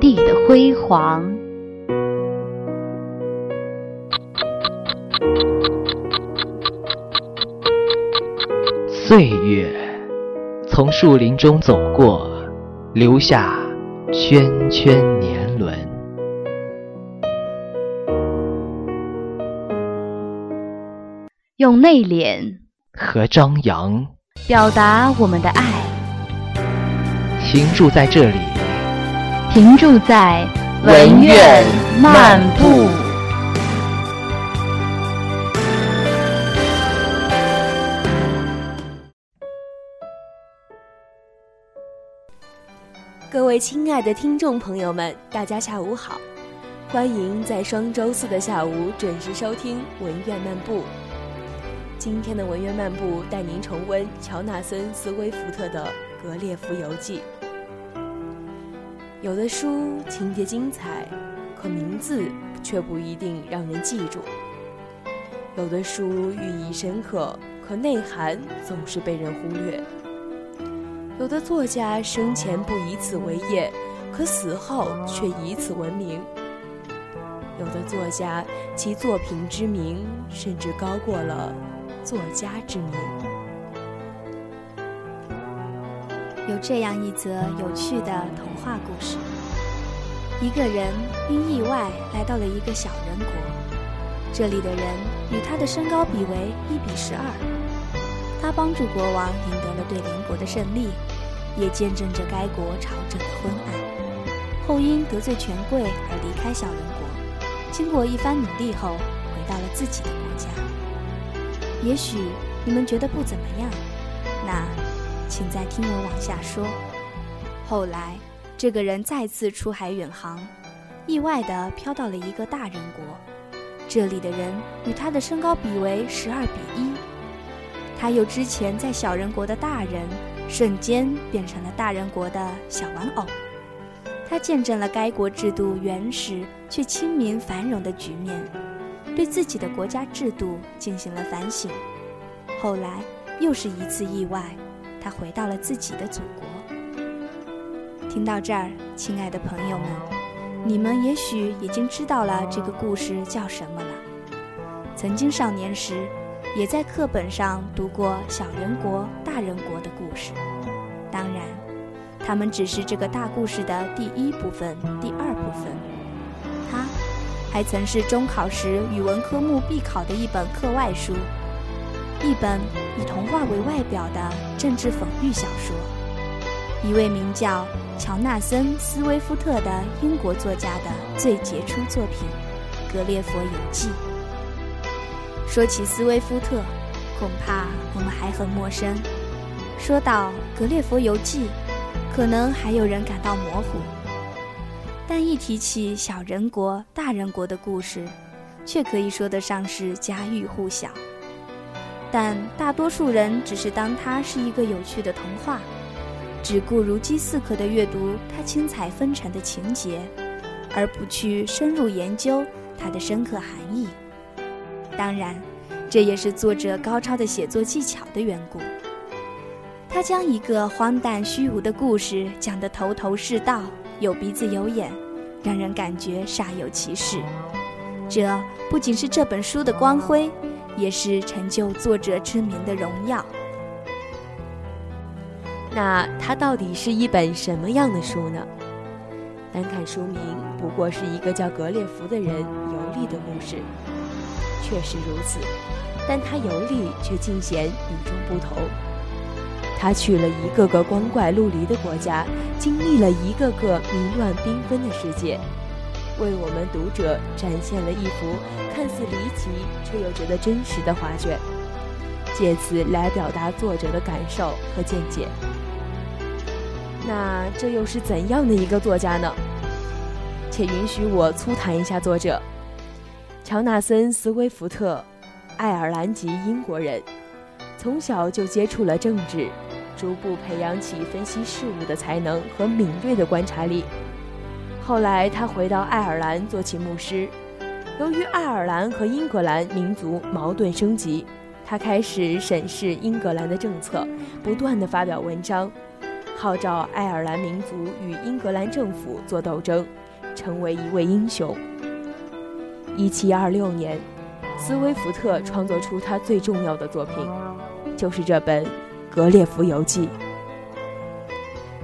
地的辉煌。岁月从树林中走过，留下圈圈年轮。用内敛和张扬表达我们的爱，停驻在这里，停驻在文苑漫步。各位亲爱的听众朋友们，大家下午好，欢迎在双周四的下午准时收听文苑漫步。今天的文苑漫步带您重温乔纳森·斯威夫特的《格列佛游记》。有的书情节精彩，可名字却不一定让人记住；有的书寓意深刻，可内涵总是被人忽略；有的作家生前不以此为业，可死后却以此闻名；有的作家其作品之名甚至高过了。作家之名。有这样一则有趣的童话故事：一个人因意外来到了一个小人国，这里的人与他的身高比为一比十二。他帮助国王赢得了对邻国的胜利，也见证着该国朝政的昏暗。后因得罪权贵而离开小人国，经过一番努力后，回到了自己的国家。也许你们觉得不怎么样，那，请再听我往下说。后来，这个人再次出海远航，意外地飘到了一个大人国，这里的人与他的身高比为十二比一。他由之前在小人国的大人，瞬间变成了大人国的小玩偶。他见证了该国制度原始却亲民繁荣的局面。对自己的国家制度进行了反省，后来又是一次意外，他回到了自己的祖国。听到这儿，亲爱的朋友们，你们也许已经知道了这个故事叫什么了。曾经少年时，也在课本上读过小人国、大人国的故事，当然，他们只是这个大故事的第一部分、第二部分。还曾是中考时语文科目必考的一本课外书，一本以童话为外表的政治讽喻小说，一位名叫乔纳森·斯威夫特的英国作家的最杰出作品《格列佛游记》。说起斯威夫特，恐怕我们还很陌生；说到《格列佛游记》，可能还有人感到模糊。但一提起小人国、大人国的故事，却可以说得上是家喻户晓。但大多数人只是当它是一个有趣的童话，只顾如饥似渴地阅读它精彩纷呈的情节，而不去深入研究它的深刻含义。当然，这也是作者高超的写作技巧的缘故。他将一个荒诞虚无的故事讲得头头是道。有鼻子有眼，让人感觉煞有其事。这不仅是这本书的光辉，也是成就作者之名的荣耀。那它到底是一本什么样的书呢？单看书名，不过是一个叫格列佛的人游历的故事，确实如此。但他游历却尽显与众不同。他去了一个个光怪陆离的国家，经历了一个个迷乱缤纷的世界，为我们读者展现了一幅看似离奇却又觉得真实的画卷，借此来表达作者的感受和见解。那这又是怎样的一个作家呢？且允许我粗谈一下作者乔纳森·斯威夫特，爱尔兰籍英国人，从小就接触了政治，逐步培养起分析事物的才能和敏锐的观察力。后来，他回到爱尔兰做起牧师。由于爱尔兰和英格兰民族矛盾升级，他开始审视英格兰的政策，不断的发表文章，号召爱尔兰民族与英格兰政府做斗争。成为一位英雄。一七二六年，斯威夫特创作出他最重要的作品，就是这本《格列佛游记》。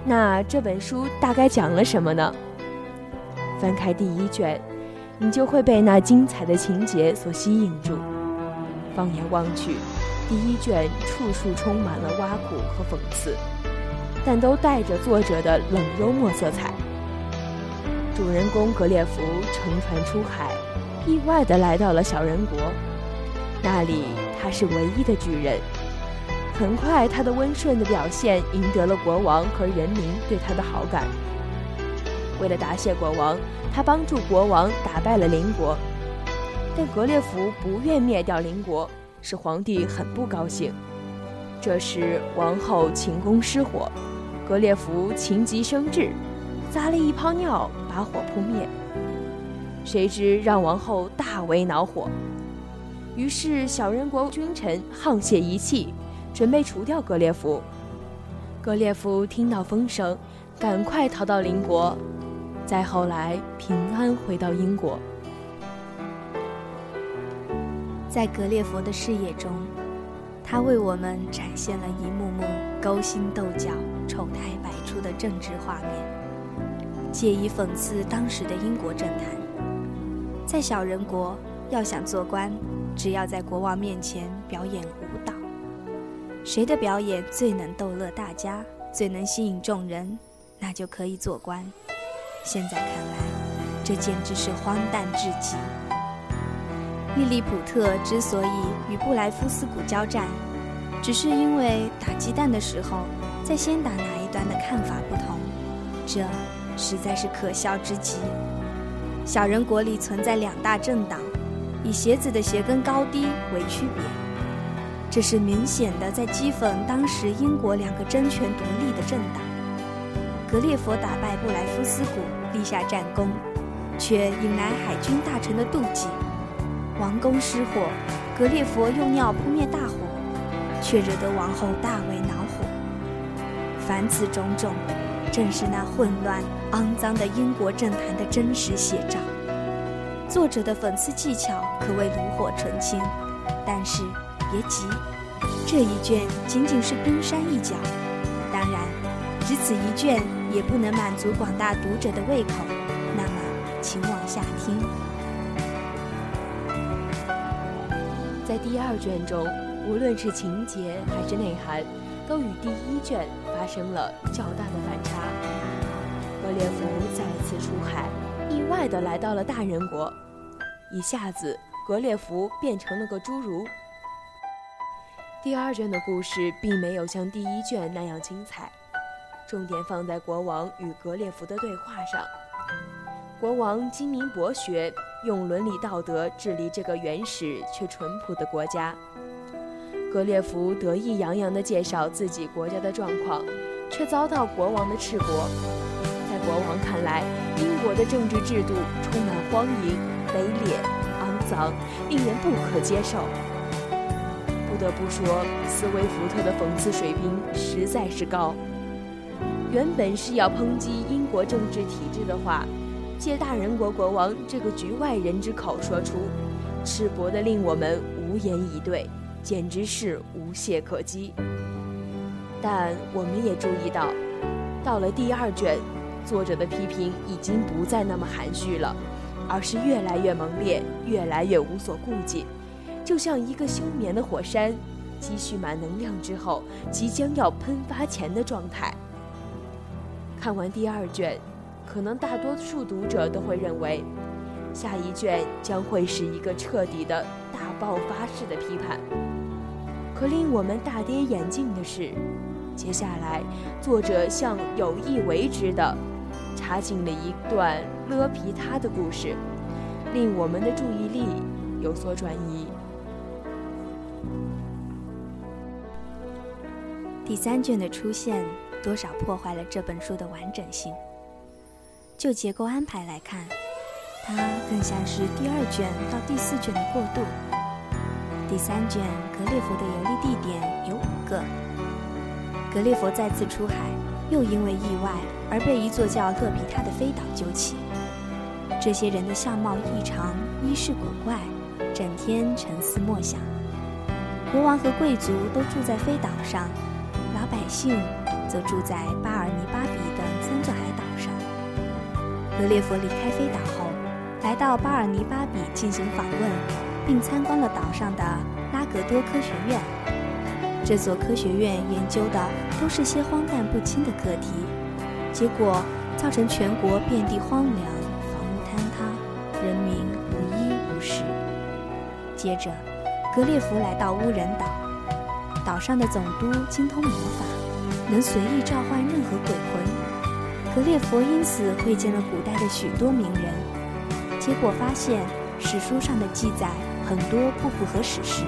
那这本书大概讲了什么呢？翻开第一卷，你就会被那精彩的情节所吸引住。放眼望去，第一卷处处充满了挖苦和讽刺，但都带着作者的冷幽默色彩。主人公格列佛乘船出海，意外地来到了小人国。那里他是唯一的巨人。很快，他的温顺的表现赢得了国王和人民对他的好感。为了答谢国王，他帮助国王打败了邻国。但格列佛不愿灭掉邻国，使皇帝很不高兴。这时，王后寝宫失火，格列佛情急生智。撒了一泡尿，把火扑灭。谁知让王后大为恼火，于是小人国君臣沆瀣一气，准备除掉格列佛。格列佛听到风声，赶快逃到邻国，再后来平安回到英国。在格列佛的视野中，他为我们展现了一幕幕勾心斗角、丑态百出的政治画面。借以讽刺当时的英国政坛。在小人国，要想做官，只要在国王面前表演舞蹈，谁的表演最能逗乐大家，最能吸引众人，那就可以做官。现在看来，这简直是荒诞至极。利利普特之所以与布莱夫斯谷交战，只是因为打鸡蛋的时候，在先打哪一端的看法不同。这。实在是可笑之极。小人国里存在两大政党，以鞋子的鞋跟高低为区别，这是明显的在讥讽当时英国两个争权夺利的政党。格列佛打败布莱夫斯谷，立下战功，却引来海军大臣的妒忌。王宫失火，格列佛用尿扑灭大火，却惹得王后大为恼火。凡此种种。正是那混乱、肮脏的英国政坛的真实写照。作者的讽刺技巧可谓炉火纯青，但是别急，这一卷仅仅是冰山一角。当然，只此一卷也不能满足广大读者的胃口。那么，请往下听。在第二卷中，无论是情节还是内涵。都与第一卷发生了较大的反差。格列佛再次出海，意外地来到了大人国，一下子格列佛变成了个侏儒。第二卷的故事并没有像第一卷那样精彩，重点放在国王与格列佛的对话上。国王精明博学，用伦理道德治理这个原始却淳朴的国家。格列佛得意洋洋地介绍自己国家的状况，却遭到国王的斥责。在国王看来，英国的政治制度充满荒淫、卑劣、肮脏，令人不可接受。不得不说，斯威夫特的讽刺水平实在是高。原本是要抨击英国政治体制的话，借大人国国王这个局外人之口说出，赤膊的令我们无言以对。简直是无懈可击，但我们也注意到，到了第二卷，作者的批评已经不再那么含蓄了，而是越来越猛烈，越来越无所顾忌，就像一个休眠的火山，积蓄满能量之后即将要喷发前的状态。看完第二卷，可能大多数读者都会认为，下一卷将会是一个彻底的大爆发式的批判。可令我们大跌眼镜的是，接下来作者像有意为之的，插进了一段勒皮他的故事，令我们的注意力有所转移。第三卷的出现，多少破坏了这本书的完整性。就结构安排来看，它更像是第二卷到第四卷的过渡。第三卷格列佛的游历地点有五个。格列佛再次出海，又因为意外而被一座叫勒皮塔的飞岛救起。这些人的相貌异常，衣饰古怪，整天沉思默想。国王和贵族都住在飞岛上。百姓则住在巴尔尼巴比的三座海岛上。格列佛离开飞岛后，来到巴尔尼巴比进行访问，并参观了岛上的拉格多科学院。这所科学院研究的都是些荒诞不经的课题，结果造成全国遍地荒凉，房屋坍塌，人民无衣无食。接着，格列佛来到乌人岛。岛上的总督精通魔法，能随意召唤任何鬼魂。格列佛因此会见了古代的许多名人，结果发现史书上的记载很多不符合史实，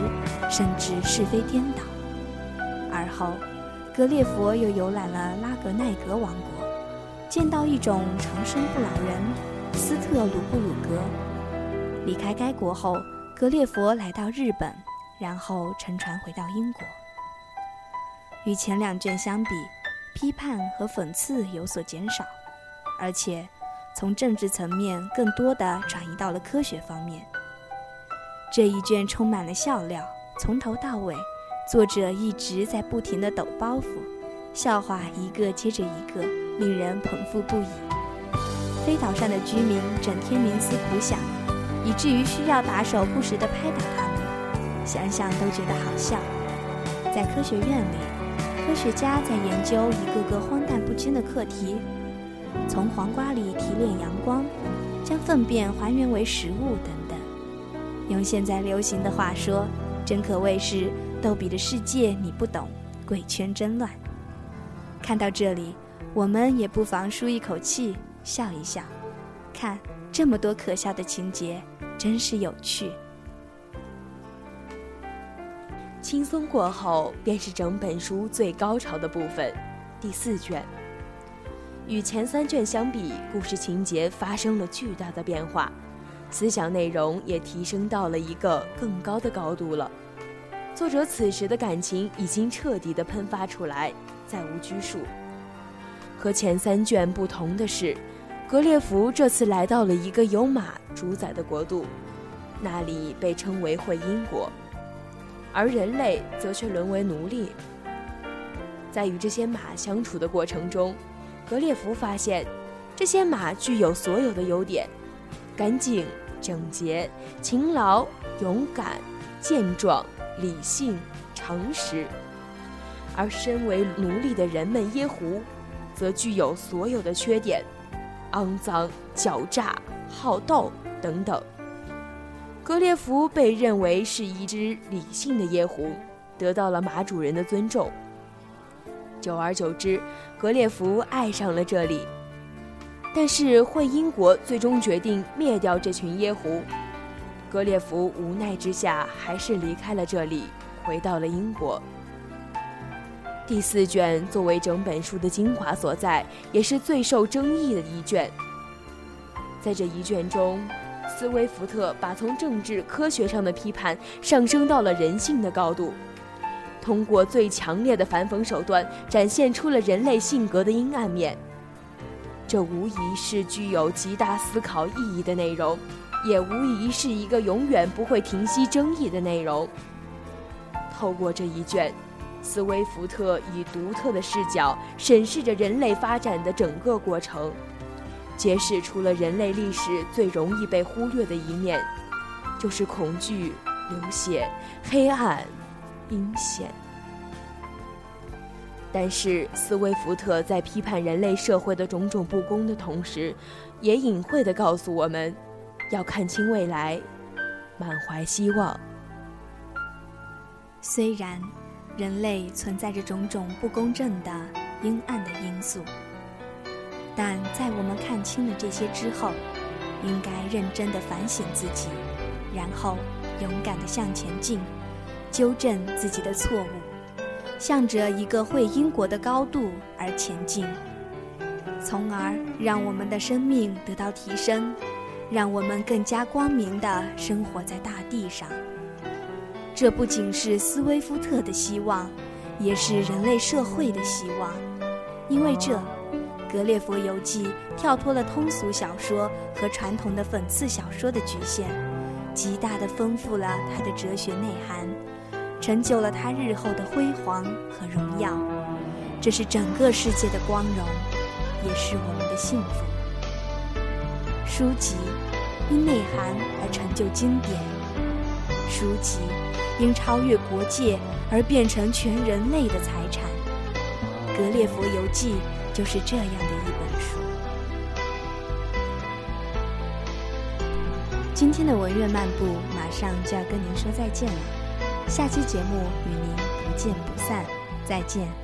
甚至是非颠倒。而后，格列佛又游览了拉格奈格王国，见到一种长生不老人斯特鲁布鲁格。离开该国后，格列佛来到日本，然后乘船回到英国。与前两卷相比，批判和讽刺有所减少，而且从政治层面更多的转移到了科学方面。这一卷充满了笑料，从头到尾，作者一直在不停地抖包袱，笑话一个接着一个，令人捧腹不已。飞岛上的居民整天冥思苦想，以至于需要打手不时地拍打他们，想想都觉得好笑。在科学院里。科学家在研究一个个荒诞不经的课题，从黄瓜里提炼阳光，将粪便还原为食物等等。用现在流行的话说，真可谓是逗比的世界你不懂，贵圈真乱。看到这里，我们也不妨舒一口气，笑一笑。看这么多可笑的情节，真是有趣。轻松过后，便是整本书最高潮的部分，第四卷。与前三卷相比，故事情节发生了巨大的变化，思想内容也提升到了一个更高的高度了。作者此时的感情已经彻底的喷发出来，再无拘束。和前三卷不同的是，格列佛这次来到了一个由马主宰的国度，那里被称为会阴国。而人类则却沦为奴隶。在与这些马相处的过程中，格列佛发现，这些马具有所有的优点：干净、整洁、勤劳、勇敢、健壮、理性、诚实。而身为奴隶的人们耶胡，则具有所有的缺点：肮脏、狡诈、好斗等等。格列佛被认为是一只理性的夜壶，得到了马主人的尊重。久而久之，格列佛爱上了这里。但是会英国最终决定灭掉这群耶狐，格列佛无奈之下还是离开了这里，回到了英国。第四卷作为整本书的精华所在，也是最受争议的一卷。在这一卷中。斯威福特把从政治科学上的批判上升到了人性的高度，通过最强烈的反讽手段，展现出了人类性格的阴暗面。这无疑是具有极大思考意义的内容，也无疑是一个永远不会停息争议的内容。透过这一卷，斯威福特以独特的视角审视着人类发展的整个过程。揭示出了人类历史最容易被忽略的一面，就是恐惧、流血、黑暗、阴险。但是，斯威福特在批判人类社会的种种不公的同时，也隐晦地告诉我们，要看清未来，满怀希望。虽然人类存在着种种不公正的阴暗的因素。但在我们看清了这些之后，应该认真地反省自己，然后勇敢地向前进，纠正自己的错误，向着一个会因果的高度而前进，从而让我们的生命得到提升，让我们更加光明地生活在大地上。这不仅是斯威夫特的希望，也是人类社会的希望，因为这。《格列佛游记》跳脱了通俗小说和传统的讽刺小说的局限，极大地丰富了他的哲学内涵，成就了他日后的辉煌和荣耀。这是整个世界的光荣，也是我们的幸福。书籍因内涵而成就经典，书籍因超越国界而变成全人类的财产。《格列佛游记》。就是这样的一本书。今天的文苑漫步马上就要跟您说再见了，下期节目与您不见不散，再见。